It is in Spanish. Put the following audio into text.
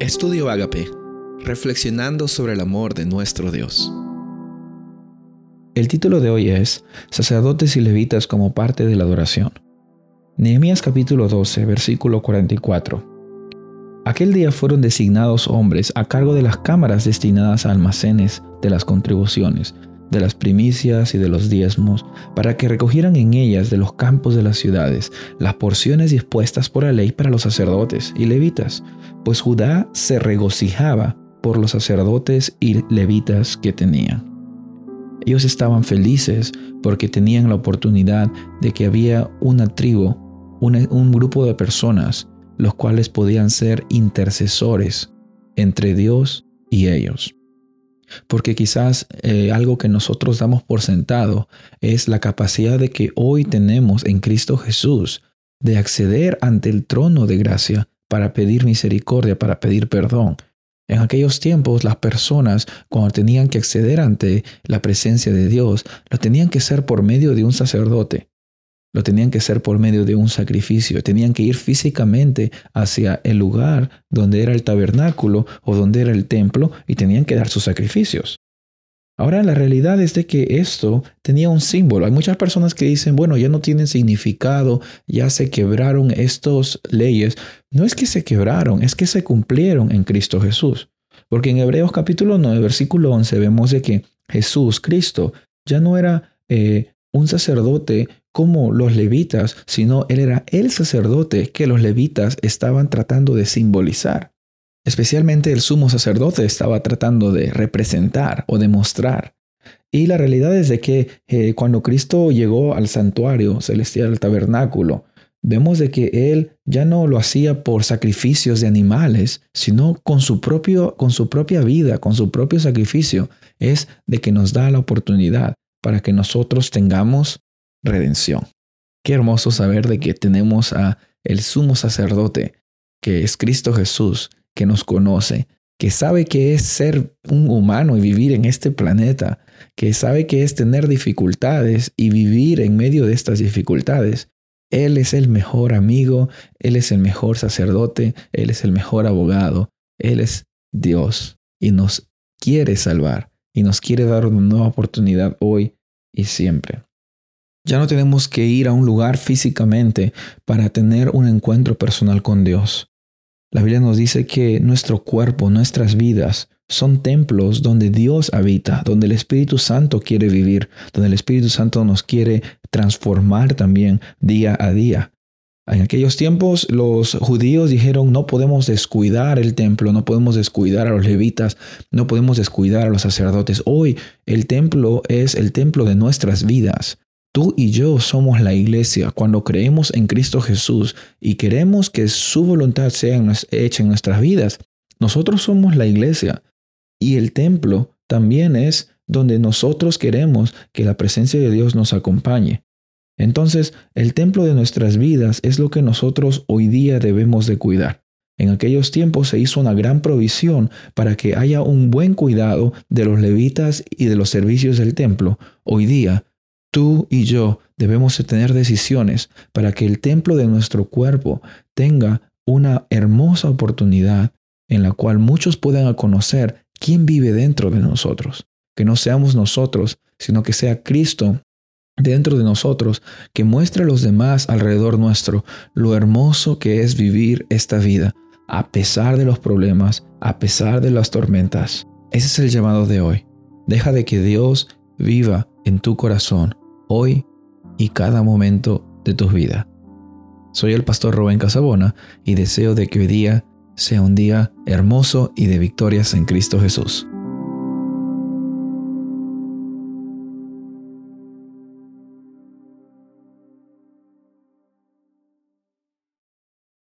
Estudio Agape, reflexionando sobre el amor de nuestro Dios. El título de hoy es Sacerdotes y levitas como parte de la adoración. Nehemías capítulo 12, versículo 44. Aquel día fueron designados hombres a cargo de las cámaras destinadas a almacenes de las contribuciones, de las primicias y de los diezmos, para que recogieran en ellas de los campos de las ciudades las porciones dispuestas por la ley para los sacerdotes y levitas, pues Judá se regocijaba por los sacerdotes y levitas que tenían. Ellos estaban felices porque tenían la oportunidad de que había una tribu, un grupo de personas, los cuales podían ser intercesores entre Dios y ellos. Porque quizás eh, algo que nosotros damos por sentado es la capacidad de que hoy tenemos en Cristo Jesús de acceder ante el trono de gracia para pedir misericordia, para pedir perdón. En aquellos tiempos las personas cuando tenían que acceder ante la presencia de Dios, lo tenían que hacer por medio de un sacerdote. Lo tenían que hacer por medio de un sacrificio. Tenían que ir físicamente hacia el lugar donde era el tabernáculo o donde era el templo y tenían que dar sus sacrificios. Ahora la realidad es de que esto tenía un símbolo. Hay muchas personas que dicen, bueno, ya no tienen significado, ya se quebraron estas leyes. No es que se quebraron, es que se cumplieron en Cristo Jesús. Porque en Hebreos capítulo 9, versículo 11 vemos de que Jesús, Cristo, ya no era eh, un sacerdote como los levitas, sino él era el sacerdote que los levitas estaban tratando de simbolizar. Especialmente el sumo sacerdote estaba tratando de representar o demostrar. Y la realidad es de que eh, cuando Cristo llegó al santuario celestial, al tabernáculo, vemos de que él ya no lo hacía por sacrificios de animales, sino con su, propio, con su propia vida, con su propio sacrificio, es de que nos da la oportunidad para que nosotros tengamos redención. Qué hermoso saber de que tenemos a el sumo sacerdote, que es Cristo Jesús, que nos conoce, que sabe que es ser un humano y vivir en este planeta, que sabe que es tener dificultades y vivir en medio de estas dificultades. Él es el mejor amigo, Él es el mejor sacerdote, Él es el mejor abogado, Él es Dios y nos quiere salvar y nos quiere dar una nueva oportunidad hoy y siempre. Ya no tenemos que ir a un lugar físicamente para tener un encuentro personal con Dios. La Biblia nos dice que nuestro cuerpo, nuestras vidas, son templos donde Dios habita, donde el Espíritu Santo quiere vivir, donde el Espíritu Santo nos quiere transformar también día a día. En aquellos tiempos los judíos dijeron no podemos descuidar el templo, no podemos descuidar a los levitas, no podemos descuidar a los sacerdotes. Hoy el templo es el templo de nuestras vidas. Tú y yo somos la iglesia cuando creemos en Cristo Jesús y queremos que su voluntad sea hecha en nuestras vidas. Nosotros somos la iglesia y el templo también es donde nosotros queremos que la presencia de Dios nos acompañe. Entonces, el templo de nuestras vidas es lo que nosotros hoy día debemos de cuidar. En aquellos tiempos se hizo una gran provisión para que haya un buen cuidado de los levitas y de los servicios del templo. Hoy día Tú y yo debemos tener decisiones para que el templo de nuestro cuerpo tenga una hermosa oportunidad en la cual muchos puedan conocer quién vive dentro de nosotros. Que no seamos nosotros, sino que sea Cristo dentro de nosotros, que muestre a los demás alrededor nuestro lo hermoso que es vivir esta vida, a pesar de los problemas, a pesar de las tormentas. Ese es el llamado de hoy. Deja de que Dios viva en tu corazón hoy y cada momento de tu vida. Soy el pastor Rubén Casabona y deseo de que hoy día sea un día hermoso y de victorias en Cristo Jesús.